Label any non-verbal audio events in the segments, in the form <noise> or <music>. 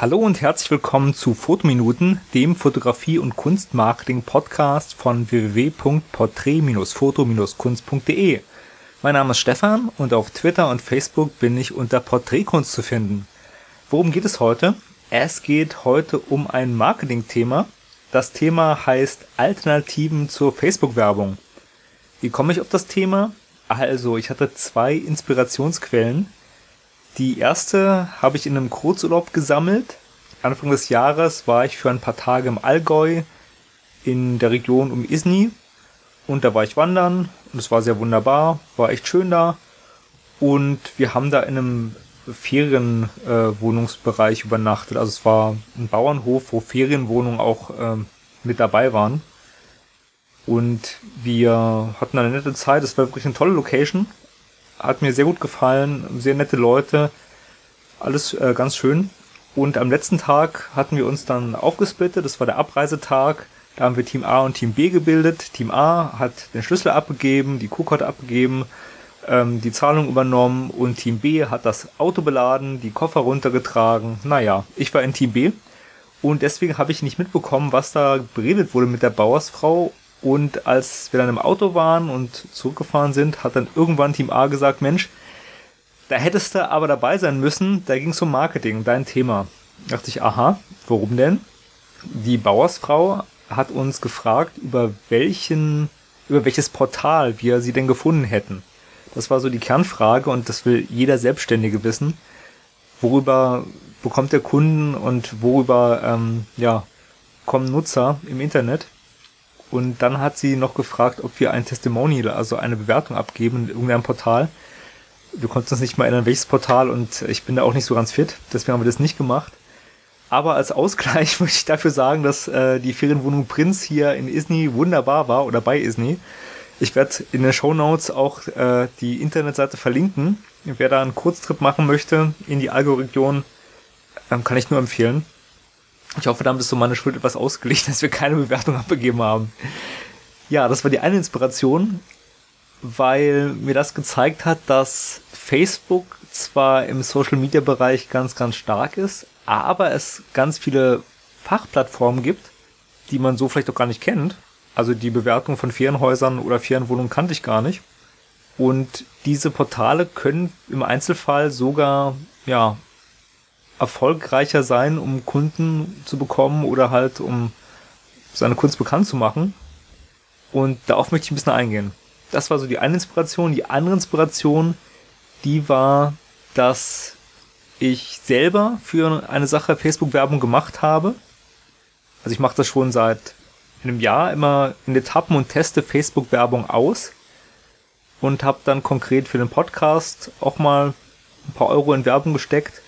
Hallo und herzlich willkommen zu Fotominuten, dem Fotografie- und Kunstmarketing-Podcast von www.porträt-foto-kunst.de. Mein Name ist Stefan und auf Twitter und Facebook bin ich unter Porträtkunst zu finden. Worum geht es heute? Es geht heute um ein Marketing-Thema. Das Thema heißt Alternativen zur Facebook-Werbung. Wie komme ich auf das Thema? Also, ich hatte zwei Inspirationsquellen. Die erste habe ich in einem Kurzurlaub gesammelt. Anfang des Jahres war ich für ein paar Tage im Allgäu in der Region um Isny und da war ich wandern und es war sehr wunderbar, war echt schön da und wir haben da in einem Ferienwohnungsbereich äh, übernachtet. Also es war ein Bauernhof, wo Ferienwohnungen auch äh, mit dabei waren. Und wir hatten eine nette Zeit. Es war wirklich eine tolle Location hat mir sehr gut gefallen, sehr nette Leute, alles äh, ganz schön. Und am letzten Tag hatten wir uns dann aufgesplittet, das war der Abreisetag. Da haben wir Team A und Team B gebildet. Team A hat den Schlüssel abgegeben, die Kuhkarte abgegeben, ähm, die Zahlung übernommen und Team B hat das Auto beladen, die Koffer runtergetragen. Naja, ich war in Team B und deswegen habe ich nicht mitbekommen, was da beredet wurde mit der Bauersfrau und als wir dann im Auto waren und zurückgefahren sind, hat dann irgendwann Team A gesagt, Mensch, da hättest du aber dabei sein müssen, da ging es um Marketing, dein Thema. Da dachte ich, aha, warum denn? Die Bauersfrau hat uns gefragt, über welchen, über welches Portal wir sie denn gefunden hätten. Das war so die Kernfrage und das will jeder Selbstständige wissen. Worüber bekommt der Kunden und worüber ähm, ja, kommen Nutzer im Internet? Und dann hat sie noch gefragt, ob wir ein Testimonial, also eine Bewertung abgeben in irgendeinem Portal. Wir konnten uns nicht mal erinnern, welches Portal und ich bin da auch nicht so ganz fit, deswegen haben wir das nicht gemacht. Aber als Ausgleich <laughs> möchte ich dafür sagen, dass äh, die Ferienwohnung Prinz hier in Isny wunderbar war oder bei Isny. Ich werde in den Show Notes auch äh, die Internetseite verlinken. Wer da einen Kurztrip machen möchte in die Allgäu-Region, ähm, kann ich nur empfehlen. Ich hoffe, damit ist so meine Schuld etwas ausgeglichen, <laughs> dass wir keine Bewertung abgegeben haben. Ja, das war die eine Inspiration, weil mir das gezeigt hat, dass Facebook zwar im Social Media Bereich ganz, ganz stark ist, aber es ganz viele Fachplattformen gibt, die man so vielleicht auch gar nicht kennt. Also die Bewertung von Ferienhäusern oder Ferienwohnungen kannte ich gar nicht. Und diese Portale können im Einzelfall sogar ja, erfolgreicher sein, um Kunden zu bekommen oder halt um seine Kunst bekannt zu machen. Und darauf möchte ich ein bisschen eingehen. Das war so die eine Inspiration. Die andere Inspiration, die war, dass ich selber für eine Sache Facebook-Werbung gemacht habe. Also ich mache das schon seit einem Jahr immer in Etappen und teste Facebook-Werbung aus und habe dann konkret für den Podcast auch mal ein paar Euro in Werbung gesteckt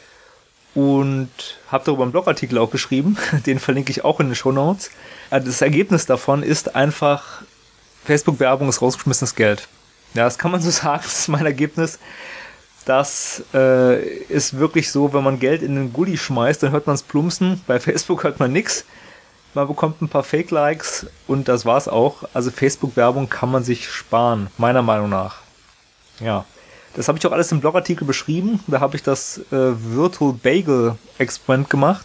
und habe darüber einen Blogartikel auch geschrieben, <laughs> den verlinke ich auch in den Show Notes. Also das Ergebnis davon ist einfach, Facebook-Werbung ist rausgeschmissenes Geld. Ja, das kann man so <laughs> sagen, das ist mein Ergebnis. Das äh, ist wirklich so, wenn man Geld in den Gully schmeißt, dann hört man es plumpsen. Bei Facebook hört man nichts. Man bekommt ein paar Fake-Likes und das war's auch. Also Facebook-Werbung kann man sich sparen, meiner Meinung nach. Ja. Das habe ich auch alles im Blogartikel beschrieben. Da habe ich das äh, Virtual Bagel Experiment gemacht.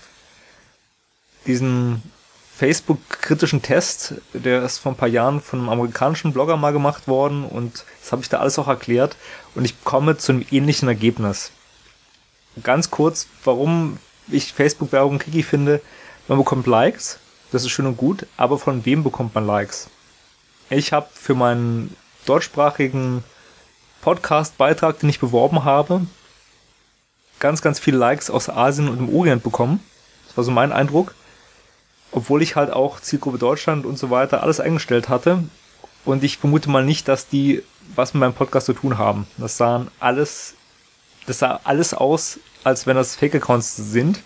Diesen Facebook-kritischen Test, der ist vor ein paar Jahren von einem amerikanischen Blogger mal gemacht worden und das habe ich da alles auch erklärt und ich komme zu einem ähnlichen Ergebnis. Ganz kurz, warum ich Facebook-Werbung kicky finde. Man bekommt Likes, das ist schön und gut, aber von wem bekommt man Likes? Ich habe für meinen deutschsprachigen Podcast-Beitrag, den ich beworben habe, ganz, ganz viele Likes aus Asien und dem Orient bekommen. Das war so mein Eindruck. Obwohl ich halt auch Zielgruppe Deutschland und so weiter alles eingestellt hatte. Und ich vermute mal nicht, dass die was mit meinem Podcast zu tun haben. Das sahen alles, das sah alles aus, als wenn das Fake-Accounts sind.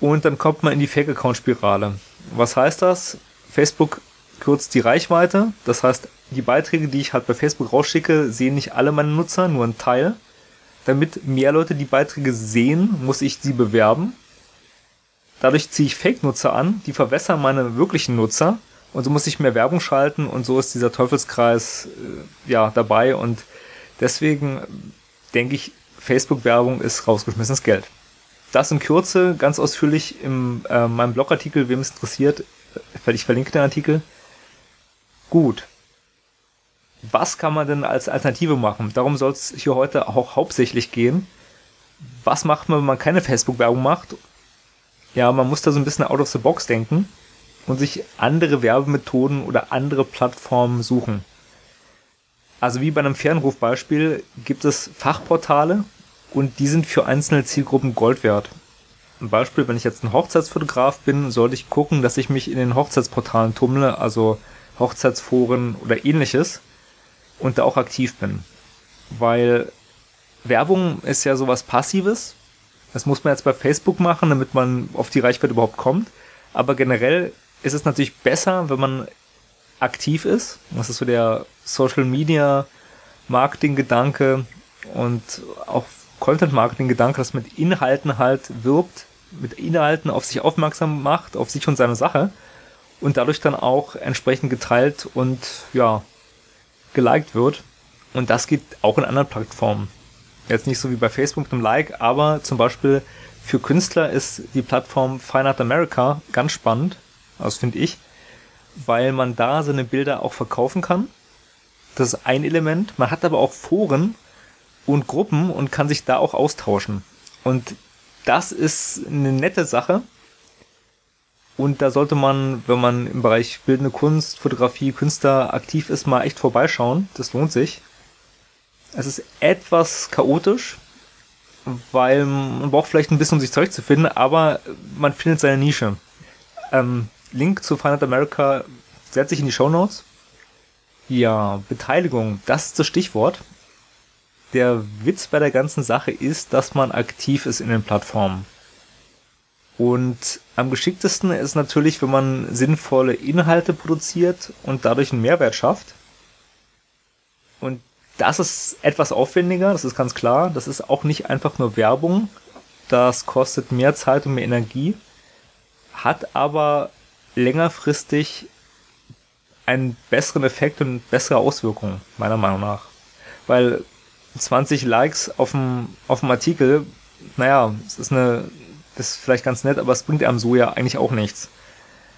Und dann kommt man in die Fake-Account-Spirale. Was heißt das? Facebook kürzt die Reichweite. Das heißt, die Beiträge, die ich halt bei Facebook rausschicke, sehen nicht alle meine Nutzer, nur ein Teil. Damit mehr Leute die Beiträge sehen, muss ich sie bewerben. Dadurch ziehe ich Fake-Nutzer an, die verwässern meine wirklichen Nutzer und so muss ich mehr Werbung schalten und so ist dieser Teufelskreis äh, ja dabei und deswegen denke ich, Facebook-Werbung ist rausgeschmissenes Geld. das in Kürze ganz ausführlich in äh, meinem Blogartikel, wem es interessiert, weil ich verlinke den Artikel. Gut. Was kann man denn als Alternative machen? Darum soll es hier heute auch hauptsächlich gehen. Was macht man, wenn man keine Facebook-Werbung macht? Ja, man muss da so ein bisschen out of the box denken und sich andere Werbemethoden oder andere Plattformen suchen. Also wie bei einem Fernrufbeispiel gibt es Fachportale und die sind für einzelne Zielgruppen Gold wert. Ein Beispiel, wenn ich jetzt ein Hochzeitsfotograf bin, sollte ich gucken, dass ich mich in den Hochzeitsportalen tummle, also Hochzeitsforen oder ähnliches und da auch aktiv bin. Weil Werbung ist ja sowas Passives. Das muss man jetzt bei Facebook machen, damit man auf die Reichweite überhaupt kommt. Aber generell ist es natürlich besser, wenn man aktiv ist. Das ist so der Social Media Marketing Gedanke und auch Content Marketing Gedanke, dass mit Inhalten halt wirbt, mit Inhalten auf sich aufmerksam macht, auf sich und seine Sache und dadurch dann auch entsprechend geteilt und ja, geliked wird. Und das geht auch in anderen Plattformen. Jetzt nicht so wie bei Facebook mit einem Like, aber zum Beispiel für Künstler ist die Plattform Fine Art America ganz spannend, das finde ich, weil man da seine Bilder auch verkaufen kann. Das ist ein Element. Man hat aber auch Foren und Gruppen und kann sich da auch austauschen. Und das ist eine nette Sache. Und da sollte man, wenn man im Bereich bildende Kunst, Fotografie, Künstler aktiv ist, mal echt vorbeischauen. Das lohnt sich. Es ist etwas chaotisch, weil man braucht vielleicht ein bisschen, um sich zurechtzufinden, aber man findet seine Nische. Ähm, Link zu Final America setze ich in die Show Notes. Ja, Beteiligung, das ist das Stichwort. Der Witz bei der ganzen Sache ist, dass man aktiv ist in den Plattformen. Und am geschicktesten ist natürlich, wenn man sinnvolle Inhalte produziert und dadurch einen Mehrwert schafft. Und das ist etwas aufwendiger, das ist ganz klar. Das ist auch nicht einfach nur Werbung. Das kostet mehr Zeit und mehr Energie, hat aber längerfristig einen besseren Effekt und bessere Auswirkungen, meiner Meinung nach. Weil 20 Likes auf dem, auf dem Artikel, naja, es ist eine, das ist vielleicht ganz nett, aber es bringt einem so ja eigentlich auch nichts.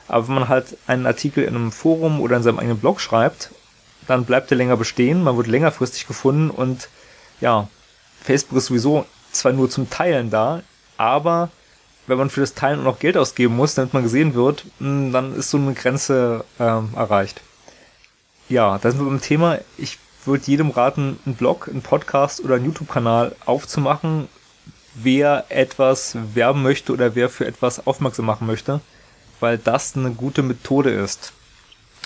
Aber wenn man halt einen Artikel in einem Forum oder in seinem eigenen Blog schreibt, dann bleibt er länger bestehen, man wird längerfristig gefunden und ja, Facebook ist sowieso zwar nur zum Teilen da, aber wenn man für das Teilen noch Geld ausgeben muss, damit man gesehen wird, hm, dann ist so eine Grenze ähm, erreicht. Ja, da sind wir beim Thema. Ich würde jedem raten, einen Blog, einen Podcast oder einen YouTube-Kanal aufzumachen, wer etwas werben möchte oder wer für etwas aufmerksam machen möchte, weil das eine gute Methode ist.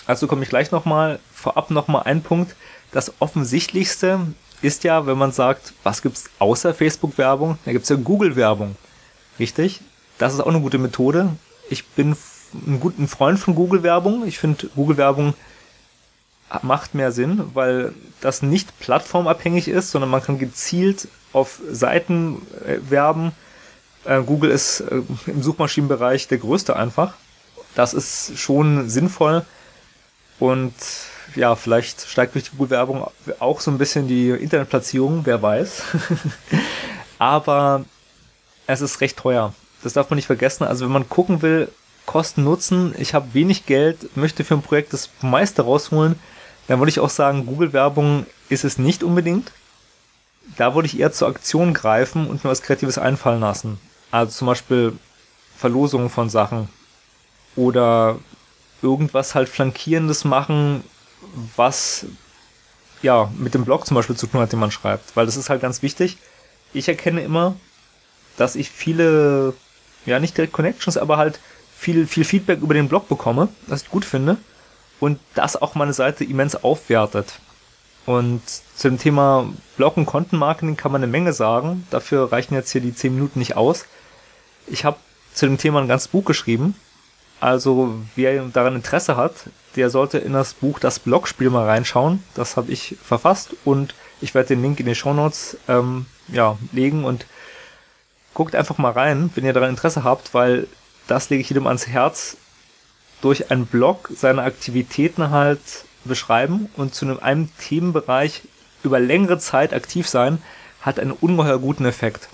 Also komme ich gleich nochmal, vorab nochmal ein Punkt. Das Offensichtlichste ist ja, wenn man sagt, was gibt's außer Facebook-Werbung? Da gibt's ja Google-Werbung. Richtig? Das ist auch eine gute Methode. Ich bin ein guter Freund von Google-Werbung. Ich finde, Google-Werbung macht mehr Sinn, weil das nicht plattformabhängig ist, sondern man kann gezielt auf Seiten äh, werben. Äh, Google ist äh, im Suchmaschinenbereich der größte einfach. Das ist schon sinnvoll und ja, vielleicht steigt durch die Google-Werbung auch so ein bisschen die Internetplatzierung, wer weiß. <laughs> Aber es ist recht teuer. Das darf man nicht vergessen. Also wenn man gucken will, Kosten Nutzen, ich habe wenig Geld, möchte für ein Projekt das meiste rausholen, dann würde ich auch sagen, Google-Werbung ist es nicht unbedingt. Da würde ich eher zur Aktion greifen und mir was Kreatives einfallen lassen. Also zum Beispiel Verlosungen von Sachen oder irgendwas halt Flankierendes machen, was ja mit dem Blog zum Beispiel zu tun hat, den man schreibt. Weil das ist halt ganz wichtig. Ich erkenne immer, dass ich viele ja nicht direkt Connections, aber halt viel, viel Feedback über den Blog bekomme, was ich gut finde und das auch meine Seite immens aufwertet. Und zu dem Thema Blog und Content Marketing kann man eine Menge sagen. Dafür reichen jetzt hier die 10 Minuten nicht aus. Ich habe zu dem Thema ein ganzes Buch geschrieben. Also wer daran Interesse hat, der sollte in das Buch Das Blogspiel mal reinschauen. Das habe ich verfasst und ich werde den Link in den Show Notes ähm, ja, legen und guckt einfach mal rein, wenn ihr daran Interesse habt, weil das lege ich jedem ans Herz, durch einen Blog seine Aktivitäten halt beschreiben und zu einem, einem Themenbereich über längere Zeit aktiv sein, hat einen ungeheuer guten Effekt.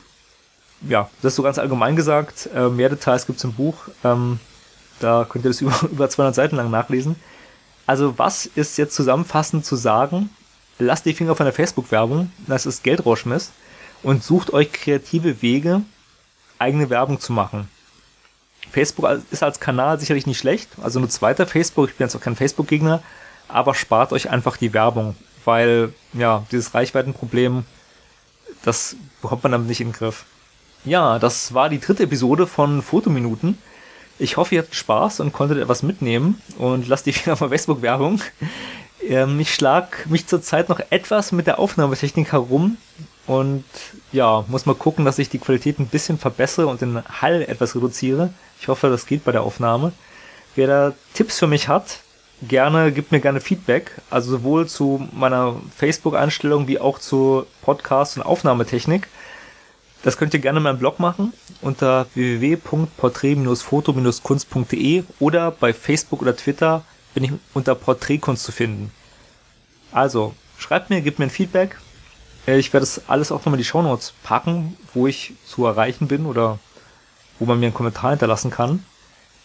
ja, das ist so ganz allgemein gesagt. Äh, mehr Details gibt's im Buch. Ähm, da könnt ihr das <laughs> über, über 200 Seiten lang nachlesen. Also was ist jetzt zusammenfassend zu sagen? Lasst die Finger von der Facebook-Werbung, das ist Geldrauschmiss, und sucht euch kreative Wege, eigene Werbung zu machen. Facebook ist als Kanal sicherlich nicht schlecht, also nur zweiter Facebook, ich bin jetzt auch kein Facebook-Gegner, aber spart euch einfach die Werbung, weil ja, dieses Reichweitenproblem, das bekommt man damit nicht in den Griff. Ja, das war die dritte Episode von Fotominuten. Ich hoffe, ihr habt Spaß und konntet etwas mitnehmen und lasst die <laughs> Finger von Facebook-Werbung. Ähm, ich schlag mich zurzeit noch etwas mit der Aufnahmetechnik herum und ja, muss mal gucken, dass ich die Qualität ein bisschen verbessere und den Hall etwas reduziere. Ich hoffe, das geht bei der Aufnahme. Wer da Tipps für mich hat, gerne, gibt mir gerne Feedback. Also sowohl zu meiner Facebook-Einstellung wie auch zu Podcast- und Aufnahmetechnik. Das könnt ihr gerne in meinem Blog machen unter www.porträt-foto-kunst.de oder bei Facebook oder Twitter bin ich unter Porträtkunst zu finden. Also, schreibt mir, gebt mir ein Feedback. Äh, ich werde das alles auch nochmal in die Shownotes packen, wo ich zu erreichen bin oder wo man mir einen Kommentar hinterlassen kann.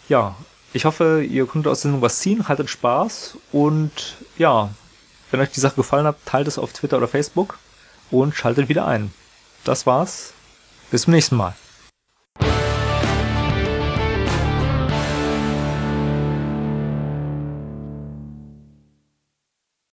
Ja, ich hoffe, ihr konntet aus der Sendung was ziehen, haltet Spaß und ja, wenn euch die Sache gefallen hat, teilt es auf Twitter oder Facebook und schaltet wieder ein. Das war's. Bis zum nächsten Mal.